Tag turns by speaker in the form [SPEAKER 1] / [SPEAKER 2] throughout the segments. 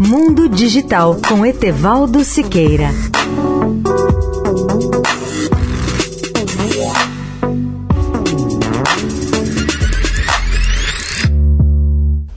[SPEAKER 1] Mundo Digital com Etevaldo Siqueira.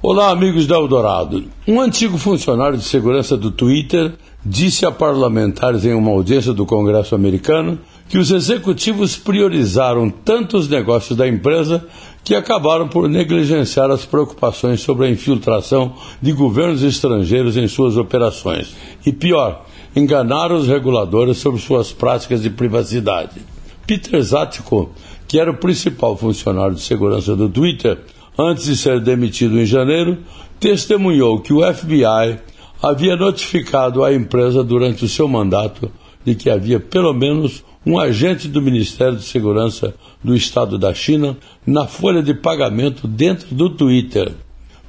[SPEAKER 2] Olá, amigos da Eldorado. Um antigo funcionário de segurança do Twitter disse a parlamentares em uma audiência do Congresso americano que os executivos priorizaram tanto os negócios da empresa que acabaram por negligenciar as preocupações sobre a infiltração de governos estrangeiros em suas operações. E pior, enganaram os reguladores sobre suas práticas de privacidade. Peter Zatko, que era o principal funcionário de segurança do Twitter, antes de ser demitido em janeiro, testemunhou que o FBI havia notificado a empresa durante o seu mandato de que havia pelo menos um agente do Ministério de Segurança do Estado da China na folha de pagamento dentro do Twitter.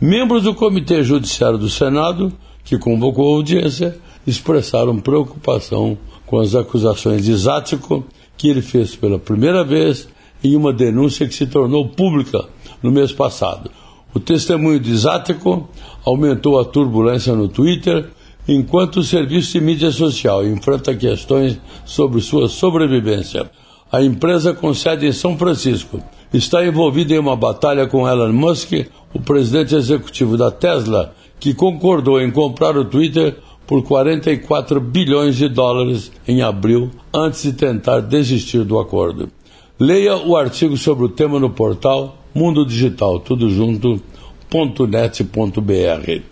[SPEAKER 2] Membros do Comitê Judiciário do Senado, que convocou a audiência, expressaram preocupação com as acusações de Zático que ele fez pela primeira vez em uma denúncia que se tornou pública no mês passado. O testemunho de Zático aumentou a turbulência no Twitter enquanto o serviço de mídia social enfrenta questões sobre sua sobrevivência. A empresa com sede em São Francisco está envolvida em uma batalha com Elon Musk, o presidente executivo da Tesla, que concordou em comprar o Twitter por 44 bilhões de dólares em abril, antes de tentar desistir do acordo. Leia o artigo sobre o tema no portal Mundo Digital, tudo junto, .net.br.